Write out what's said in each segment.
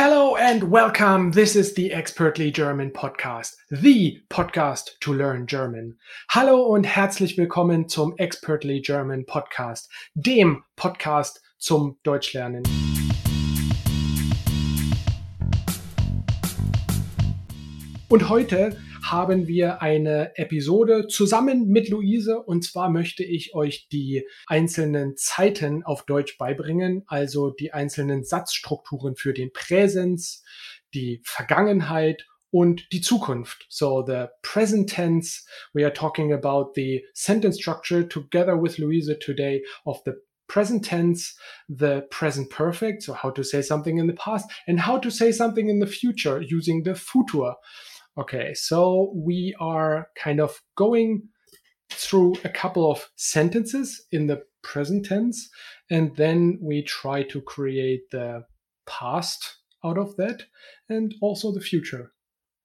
Hello and welcome. This is the Expertly German Podcast, the Podcast to learn German. Hallo und herzlich willkommen zum Expertly German Podcast, dem Podcast zum Deutschlernen. Und heute haben wir eine Episode zusammen mit Luise und zwar möchte ich euch die einzelnen Zeiten auf Deutsch beibringen, also die einzelnen Satzstrukturen für den Präsens, die Vergangenheit und die Zukunft. So the present tense, we are talking about the sentence structure together with Luise today of the present tense, the present perfect, so how to say something in the past, and how to say something in the future using the futur. Okay, so we are kind of going through a couple of sentences in the present tense, and then we try to create the past out of that and also the future.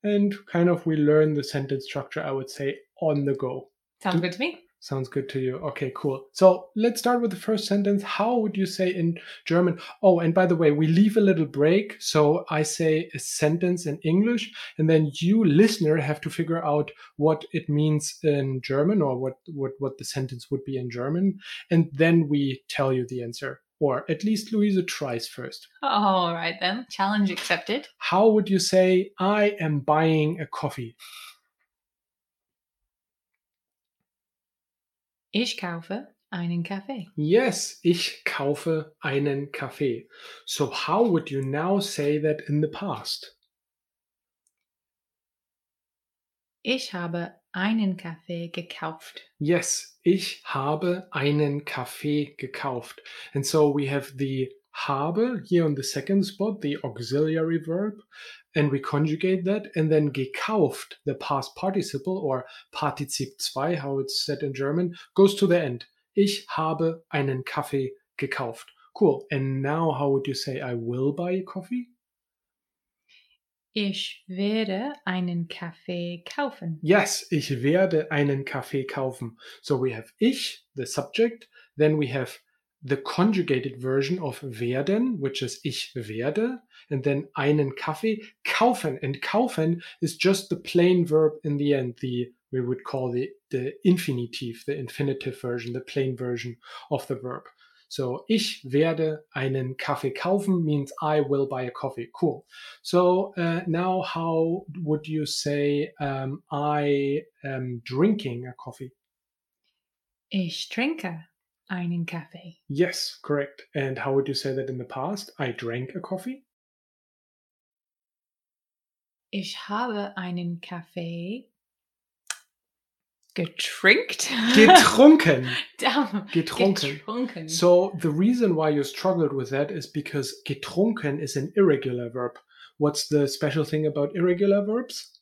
And kind of we learn the sentence structure, I would say, on the go. Sounds good to me. Sounds good to you. Okay, cool. So let's start with the first sentence. How would you say in German? Oh, and by the way, we leave a little break. So I say a sentence in English, and then you, listener, have to figure out what it means in German or what, what, what the sentence would be in German. And then we tell you the answer. Or at least Louisa tries first. All right then. Challenge accepted. How would you say, I am buying a coffee? Ich kaufe einen Kaffee. Yes, ich kaufe einen Kaffee. So how would you now say that in the past? Ich habe einen Kaffee gekauft. Yes, ich habe einen Kaffee gekauft. And so we have the habe here on the second spot, the auxiliary verb, and we conjugate that, and then gekauft, the past participle or Partizip 2, how it's said in German, goes to the end. Ich habe einen Kaffee gekauft. Cool. And now how would you say I will buy a coffee? Ich werde einen Kaffee kaufen. Yes, ich werde einen Kaffee kaufen. So we have ich, the subject, then we have the conjugated version of werden, which is ich werde, and then einen Kaffee kaufen. And kaufen is just the plain verb in the end, the we would call the, the infinitive, the infinitive version, the plain version of the verb. So ich werde einen Kaffee kaufen means I will buy a coffee. Cool. So uh, now how would you say um, I am drinking a coffee? Ich trinke einen Kaffee. Yes, correct. And how would you say that in the past? I drank a coffee? Ich habe einen Kaffee getrinkt. Getrunken. Damn. Getrunken. Getrunken. So the reason why you struggled with that is because getrunken is an irregular verb. What's the special thing about irregular verbs?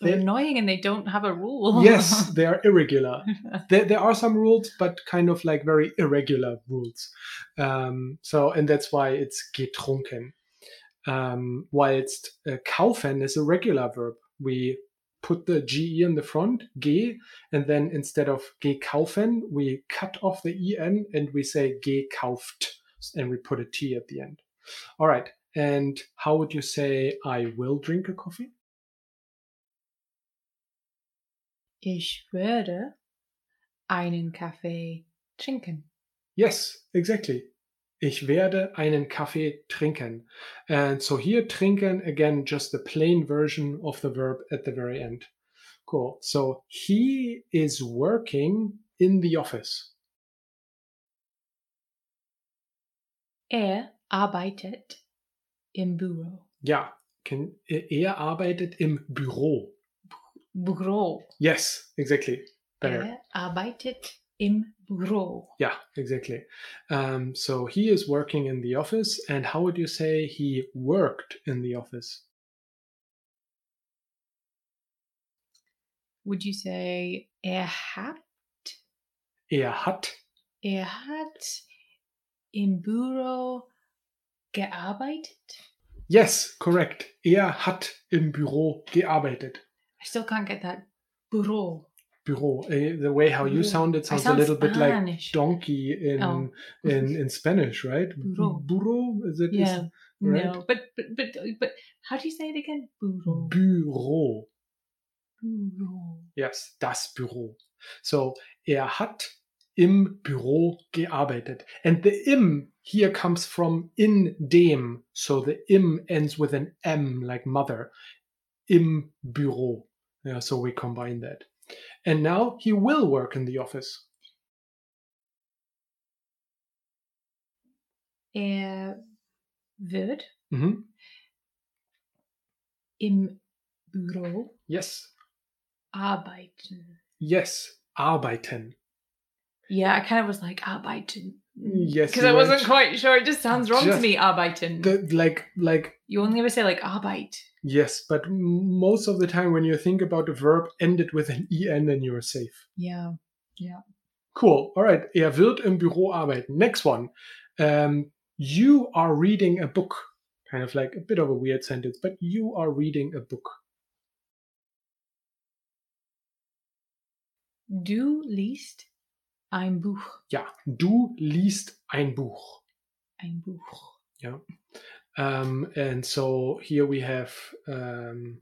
They're they- annoying and they don't have a rule. yes, they are irregular. There, there are some rules, but kind of like very irregular rules. Um, so, and that's why it's getrunken. Um, whilst uh, kaufen is a regular verb. We put the ge in the front, ge, and then instead of gekaufen, we cut off the en and we say gekauft, and we put a t at the end. All right. And how would you say I will drink a coffee? Ich würde einen Kaffee trinken. Yes, exactly. Ich werde einen Kaffee trinken. And so here, trinken, again, just the plain version of the verb at the very end. Cool. So he is working in the office. Er arbeitet im Büro. Ja, er arbeitet im Büro. Büro. Yes, exactly. Better. Er arbeitet im Büro. Yeah, exactly. Um, so he is working in the office. And how would you say he worked in the office? Would you say er hat? Er hat. Er hat im Büro gearbeitet? Yes, correct. Er hat im Büro gearbeitet. I still can't get that. Büro. Büro. Uh, the way how you sound it sounds sound a little bit like donkey in Oh. in in Spanish, right? Burro. Burro is it? is- Yeah. right? No, but but but but how do you say it again? Büro. Büro. Büro. Yes, das Büro. So, er hat im Büro gearbeitet. And the im here comes from in dem. So the im ends with an M, like mother. Im Büro. Yeah, so we combine that. And now he will work in the office. Er wird Mhm. im Büro Yes. arbeiten. Yes. Arbeiten. Yeah, I kind of was like arbeiten. Yes. Because I wasn't quite sure. It just sounds wrong to me, arbeiten. The, like, like, you only ever say like Arbeit. yes, but most of the time when you think about a verb ended with an en, then you're safe. Yeah. Yeah. Cool. All right. Er wird im Büro arbeiten. Next one. Um, you are reading a book. Kind of like a bit of a weird sentence, but you are reading a book. Du liest ein Buch. Ja, du liest ein Buch. Ein Buch. Yeah. Um, and so here we have um,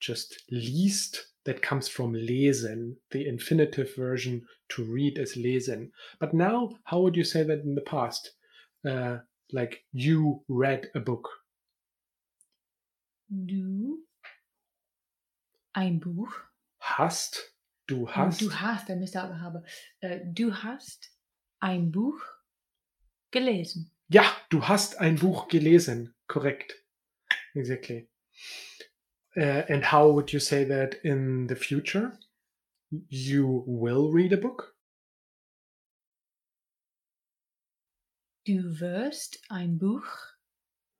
just liest that comes from lesen, the infinitive version to read as lesen. But now, how would you say that in the past? Uh, like you read a book. Du ein Buch. Hast, du hast, Du hast, I missed out the habe. Äh, du hast ein Buch gelesen. Ja, du hast ein Buch gelesen. Correct. Exactly. Uh, and how would you say that in the future? You will read a book? Du wirst ein Buch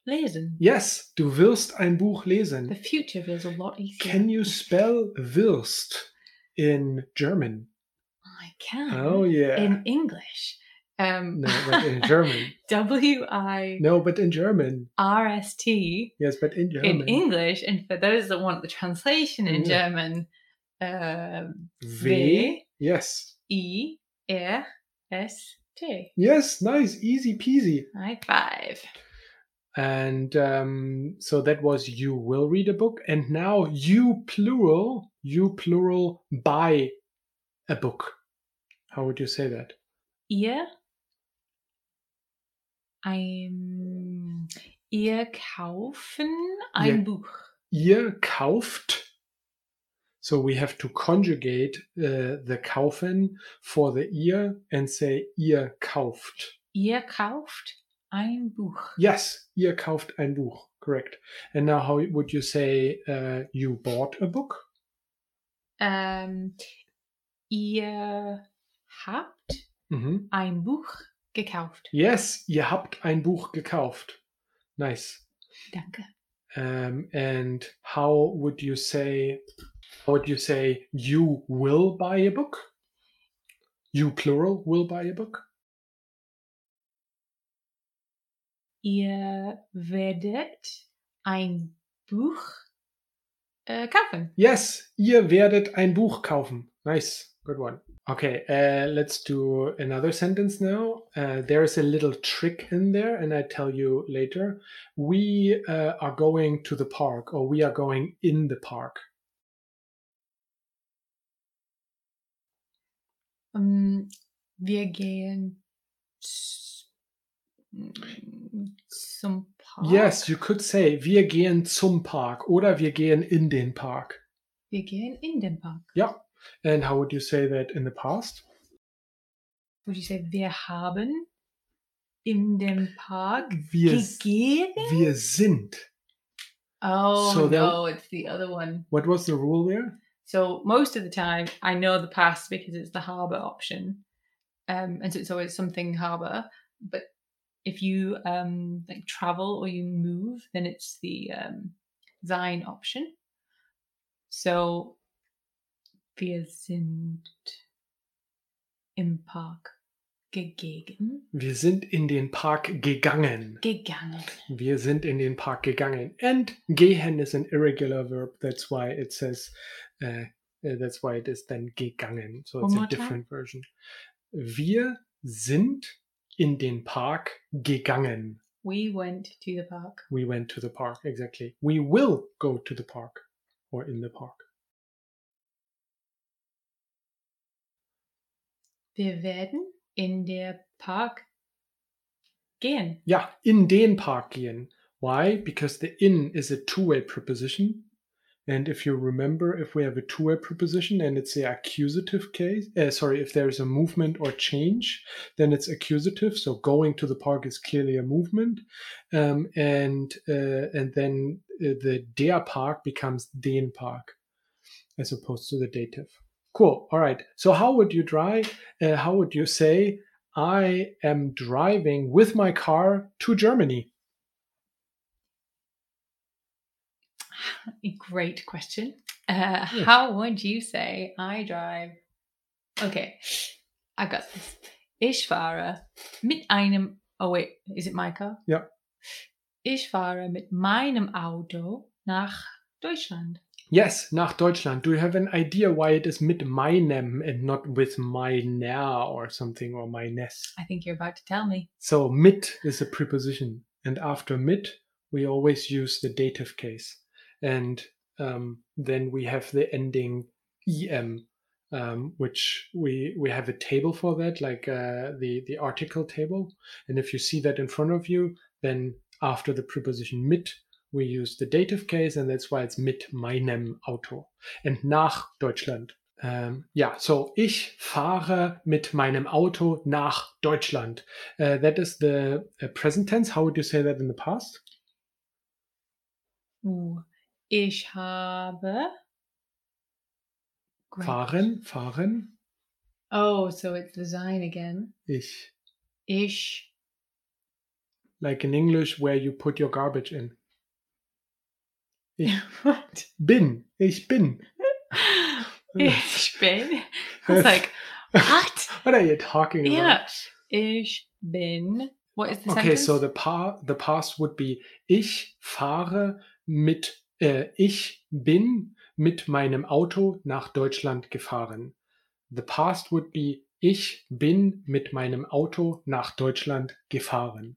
lesen. Yes, du wirst ein Buch The lesen. future feels a lot easier. Can you spell wirst in German? I can. Oh, yeah. In English. Um, No, but in German. W I No, but in German. R S T Yes, but in German. in English, and for those that want the translation in Yeah. German, um, W. Yes. E R S T. Yes, nice, easy peasy. High five. And um, so that was you will read a book. And now you plural, you plural buy a book. How would you say that? Ihr ein ihr kaufen ein Ja. Buch. Ihr kauft. So we have to conjugate uh, the kaufen for the ihr and say ihr kauft. Ihr kauft ein Buch. Yes, ihr kauft ein Buch. Correct. And now how would you say uh, you bought a book? Ähm, ihr habt Mhm. ein Buch gekauft. Yes, ihr habt ein Buch gekauft. Nice. Danke. Um, and how would you say? How would you say you will buy a book? You plural will buy a book. Ihr werdet ein Buch äh, kaufen. Yes, ihr werdet ein Buch kaufen. Nice, good one. Okay, uh, let's do another sentence now. Uh, there's a little trick in there, and I tell you later. We uh, are going to the park, or we are going in the park. Ähm, wir gehen zum Park. Yes, you could say wir gehen zum Park oder wir gehen in den Park. Wir gehen in den Park. Yeah. And how would you say that in the past? Would you say, wir haben in den Park Wir, gegeben? wir sind. Oh So no, it's the other one. What was the rule there? So most of the time, I know the past because it's the haben option, um, and so it's always something haben. But if you um, like travel or you move, then it's the um, sein option. So wir sind im Park gegeben, Wir sind in den Park gegangen. gegangen. Wir sind in den Park gegangen. And gehen is an irregular verb. That's why it says, uh, that's why it is then gegangen. So it's One a time. different version. Wir sind in den Park gegangen. We went to the park. We went to the park, exactly. We will go to the park or in the park. Wir werden in der Park gehen. Ja, in den Park gehen. Why? Because the in is a two-way preposition. And if you remember, if we have a two-way preposition and it's the accusative case, uh, sorry, if there's a movement or change, then it's accusative. So going to the park is clearly a movement, um, and uh, and then uh, the der Park becomes den Park, as opposed to the dative. Cool. All right. So how would you drive? Uh, how would you say I am driving with my car to Germany? Great question. Uh, How would you say I drive? Okay, I got this. Ich fahre mit einem. Oh wait, is it my car? Ja. Ich fahre mit meinem Auto nach Deutschland. Yes, nach Deutschland. Do you have an idea why it is mit meinem and not with meiner or something or meines? I think you're about to tell me. So mit is a preposition, and after mit we always use the dative case, and um, then we have the ending em, um, which we we have a table for that, like uh, the the article table. And if you see that in front of you, then after the preposition mit we use the dative case, and that's why it's mit meinem Auto. And nach Deutschland. Um, ja, so ich fahre mit meinem Auto nach Deutschland. Uh, that is the uh, present tense. How would you say that in the past? Uh, ich habe. Great. Fahren, fahren. Oh, so it's the sein again. Ich. Ich. Like in English, where you put your garbage in. Ich what? bin. Ich bin. Ich bin. I was like, what? What are you talking about? Yeah. Ich bin. What is the Okay, sentence? so the pa the past would be ich fahre mit äh, ich bin mit meinem Auto nach Deutschland gefahren. The past would be ich bin mit meinem Auto nach Deutschland gefahren.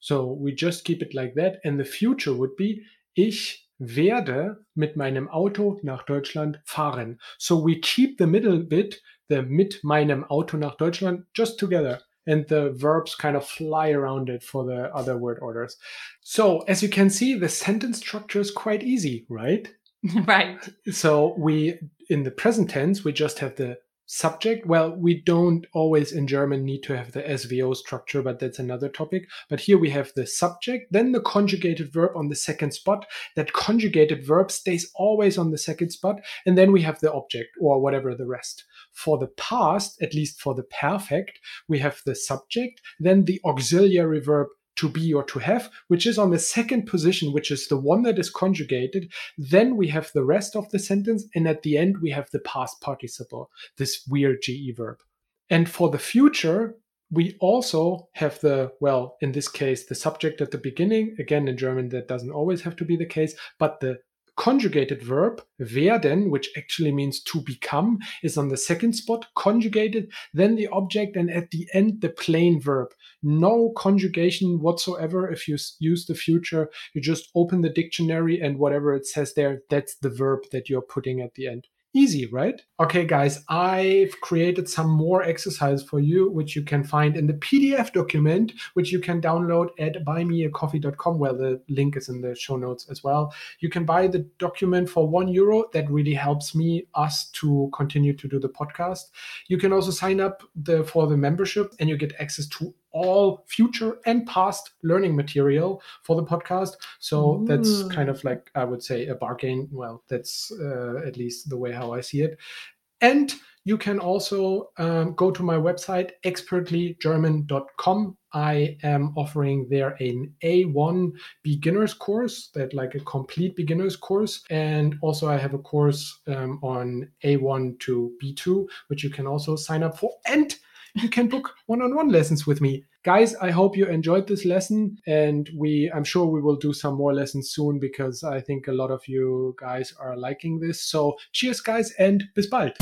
So we just keep it like that and the future would be ich werde mit meinem Auto nach Deutschland fahren. So we keep the middle bit, the mit meinem Auto nach Deutschland just together and the verbs kind of fly around it for the other word orders. So, as you can see, the sentence structure is quite easy, right? right. So, we in the present tense, we just have the subject. Well, we don't always in German need to have the SVO structure, but that's another topic. But here we have the subject, then the conjugated verb on the second spot. That conjugated verb stays always on the second spot. And then we have the object or whatever the rest. For the past, at least for the perfect, we have the subject, then the auxiliary verb to be or to have, which is on the second position, which is the one that is conjugated. Then we have the rest of the sentence. And at the end, we have the past participle, this weird GE verb. And for the future, we also have the, well, in this case, the subject at the beginning. Again, in German, that doesn't always have to be the case, but the conjugated verb werden, which actually means to become, is on the second spot, conjugated, then the object, and at the end, the plain verb. No conjugation whatsoever. If you use the future, you just open the dictionary and whatever it says there, that's the verb that you're putting at the end. Easy, right? Okay, guys, I've created some more exercise for you, which you can find in the PDF document, which you can download at buymeacoffee.com. where the link is in the show notes as well. You can buy the document for one euro. That really helps me, us to continue to do the podcast. You can also sign up the, for the membership and you get access to all future and past learning material for the podcast. So that's kind of like, I would say, a bargain. Well, that's uh, at least the way how I see it. And you can also um, go to my website, expertlygerman.com. I am offering there an A1 beginners course, that like a complete beginners course. And also, I have a course um, on A1 to B2, which you can also sign up for. And you can book one-on-one lessons with me. Guys i hope you enjoyed this lesson and we i'm sure we will do some more lessons soon because i think a lot of you guys are liking this. So cheers guys and bis bald